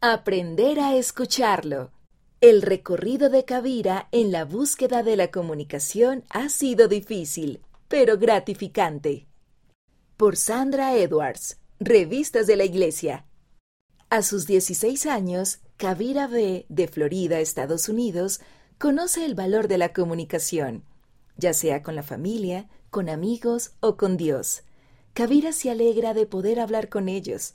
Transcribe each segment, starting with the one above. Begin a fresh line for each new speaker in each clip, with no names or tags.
Aprender a escucharlo. El recorrido de Kavira en la búsqueda de la comunicación ha sido difícil, pero gratificante. Por Sandra Edwards, Revistas de la Iglesia. A sus 16 años, Kavira B., de Florida, Estados Unidos, conoce el valor de la comunicación, ya sea con la familia, con amigos o con Dios. Kavira se alegra de poder hablar con ellos.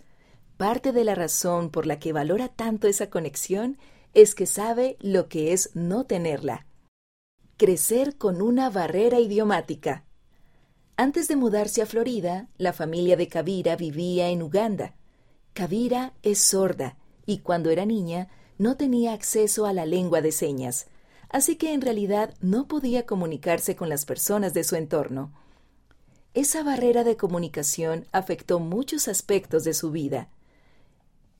Parte de la razón por la que valora tanto esa conexión es que sabe lo que es no tenerla. Crecer con una barrera idiomática. Antes de mudarse a Florida, la familia de Kavira vivía en Uganda. Kavira es sorda y cuando era niña no tenía acceso a la lengua de señas, así que en realidad no podía comunicarse con las personas de su entorno. Esa barrera de comunicación afectó muchos aspectos de su vida.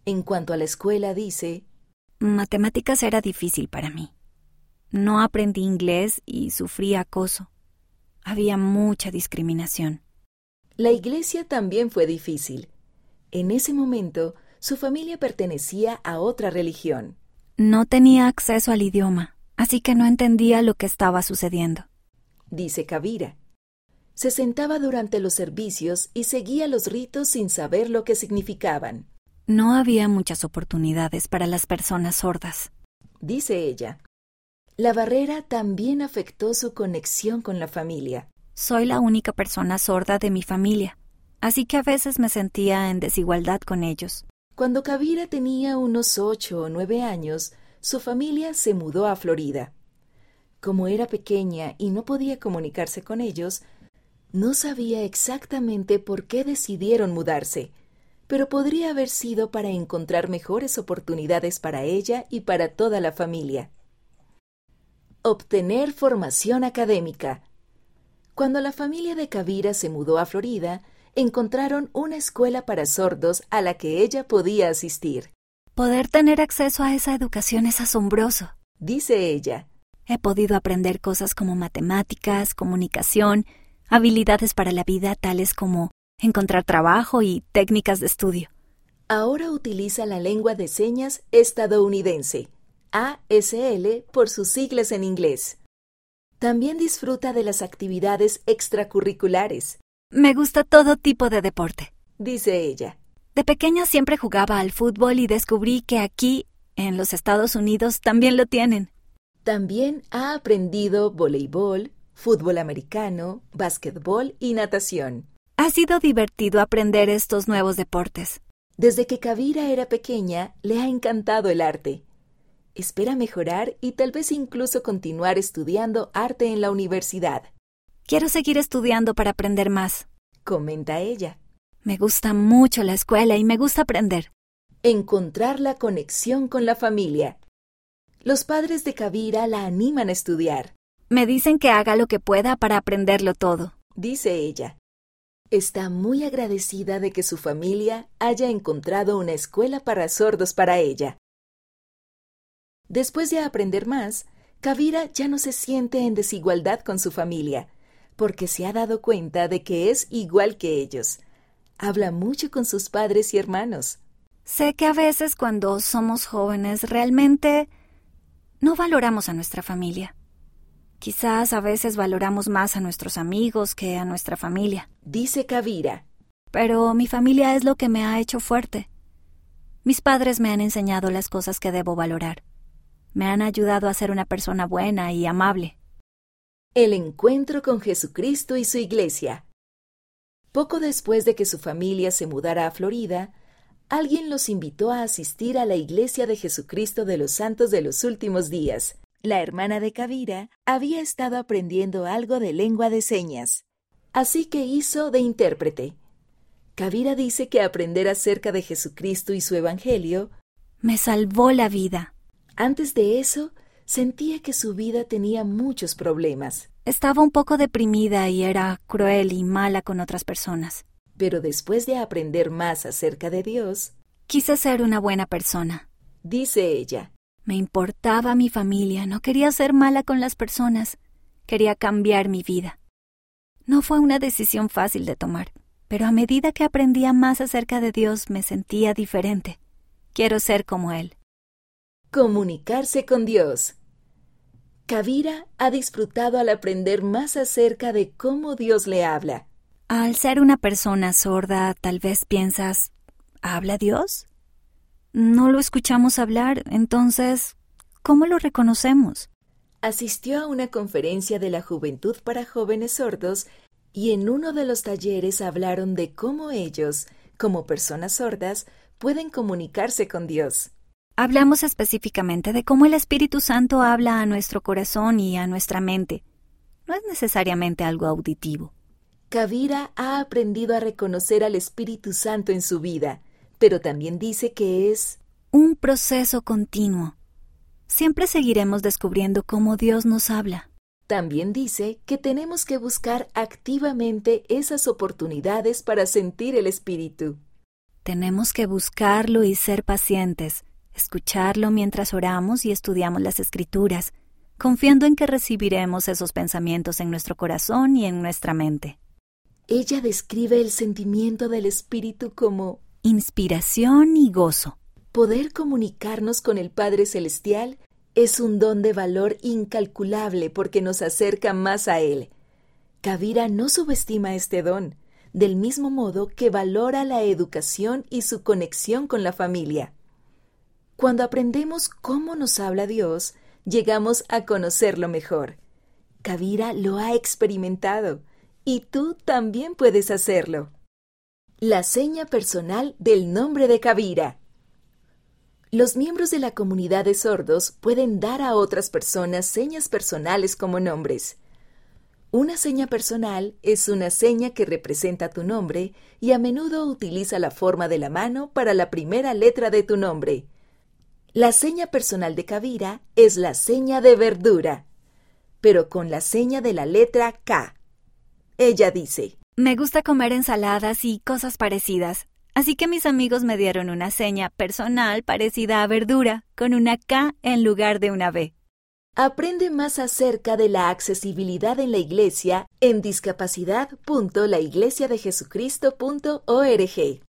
En cuanto a la escuela, dice,
Matemáticas era difícil para mí. No aprendí inglés y sufrí acoso. Había mucha discriminación.
La iglesia también fue difícil. En ese momento, su familia pertenecía a otra religión.
No tenía acceso al idioma, así que no entendía lo que estaba sucediendo.
Dice Kavira. Se sentaba durante los servicios y seguía los ritos sin saber lo que significaban.
No había muchas oportunidades para las personas sordas.
Dice ella. La barrera también afectó su conexión con la familia.
Soy la única persona sorda de mi familia, así que a veces me sentía en desigualdad con ellos.
Cuando Kavira tenía unos ocho o nueve años, su familia se mudó a Florida. Como era pequeña y no podía comunicarse con ellos, no sabía exactamente por qué decidieron mudarse, pero podría haber sido para encontrar mejores oportunidades para ella y para toda la familia. Obtener formación académica. Cuando la familia de Kavira se mudó a Florida, encontraron una escuela para sordos a la que ella podía asistir.
Poder tener acceso a esa educación es asombroso,
dice ella.
He podido aprender cosas como matemáticas, comunicación, habilidades para la vida tales como encontrar trabajo y técnicas de estudio.
Ahora utiliza la lengua de señas estadounidense, ASL por sus siglas en inglés. También disfruta de las actividades extracurriculares.
Me gusta todo tipo de deporte,
dice ella.
De pequeña siempre jugaba al fútbol y descubrí que aquí, en los Estados Unidos, también lo tienen.
También ha aprendido voleibol, fútbol americano, básquetbol y natación.
Ha sido divertido aprender estos nuevos deportes.
Desde que Kavira era pequeña, le ha encantado el arte. Espera mejorar y tal vez incluso continuar estudiando arte en la universidad.
Quiero seguir estudiando para aprender más,
comenta ella.
Me gusta mucho la escuela y me gusta aprender.
Encontrar la conexión con la familia. Los padres de Kavira la animan a estudiar.
Me dicen que haga lo que pueda para aprenderlo todo,
dice ella. Está muy agradecida de que su familia haya encontrado una escuela para sordos para ella. Después de aprender más, Kavira ya no se siente en desigualdad con su familia, porque se ha dado cuenta de que es igual que ellos. Habla mucho con sus padres y hermanos.
Sé que a veces cuando somos jóvenes realmente no valoramos a nuestra familia. Quizás a veces valoramos más a nuestros amigos que a nuestra familia.
Dice Kavira.
Pero mi familia es lo que me ha hecho fuerte. Mis padres me han enseñado las cosas que debo valorar. Me han ayudado a ser una persona buena y amable.
El encuentro con Jesucristo y su iglesia. Poco después de que su familia se mudara a Florida, alguien los invitó a asistir a la iglesia de Jesucristo de los Santos de los Últimos Días. La hermana de Kavira había estado aprendiendo algo de lengua de señas, así que hizo de intérprete. Kavira dice que aprender acerca de Jesucristo y su Evangelio
me salvó la vida.
Antes de eso, sentía que su vida tenía muchos problemas.
Estaba un poco deprimida y era cruel y mala con otras personas.
Pero después de aprender más acerca de Dios,
quise ser una buena persona.
Dice ella.
Me importaba mi familia, no quería ser mala con las personas, quería cambiar mi vida. No fue una decisión fácil de tomar, pero a medida que aprendía más acerca de Dios me sentía diferente. Quiero ser como Él.
Comunicarse con Dios. Kavira ha disfrutado al aprender más acerca de cómo Dios le habla.
Al ser una persona sorda, tal vez piensas, ¿habla Dios? No lo escuchamos hablar, entonces, ¿cómo lo reconocemos?
Asistió a una conferencia de la Juventud para Jóvenes Sordos y en uno de los talleres hablaron de cómo ellos, como personas sordas, pueden comunicarse con Dios.
Hablamos específicamente de cómo el Espíritu Santo habla a nuestro corazón y a nuestra mente. No es necesariamente algo auditivo.
Kavira ha aprendido a reconocer al Espíritu Santo en su vida, pero también dice que es
un proceso continuo. Siempre seguiremos descubriendo cómo Dios nos habla.
También dice que tenemos que buscar activamente esas oportunidades para sentir el Espíritu.
Tenemos que buscarlo y ser pacientes, escucharlo mientras oramos y estudiamos las escrituras, confiando en que recibiremos esos pensamientos en nuestro corazón y en nuestra mente.
Ella describe el sentimiento del Espíritu como
inspiración y gozo.
Poder comunicarnos con el Padre Celestial es un don de valor incalculable porque nos acerca más a Él. Kavira no subestima este don, del mismo modo que valora la educación y su conexión con la familia. Cuando aprendemos cómo nos habla Dios, llegamos a conocerlo mejor. Kavira lo ha experimentado y tú también puedes hacerlo. La seña personal del nombre de Kavira. Los miembros de la comunidad de sordos pueden dar a otras personas señas personales como nombres. Una seña personal es una seña que representa tu nombre y a menudo utiliza la forma de la mano para la primera letra de tu nombre. La seña personal de Kavira es la seña de verdura, pero con la seña de la letra K. Ella dice,
Me gusta comer ensaladas y cosas parecidas, así que mis amigos me dieron una seña personal parecida a verdura, con una K en lugar de una B.
Aprende más acerca de la accesibilidad en la iglesia en discapacidad.laiglesiadejesucristo.org.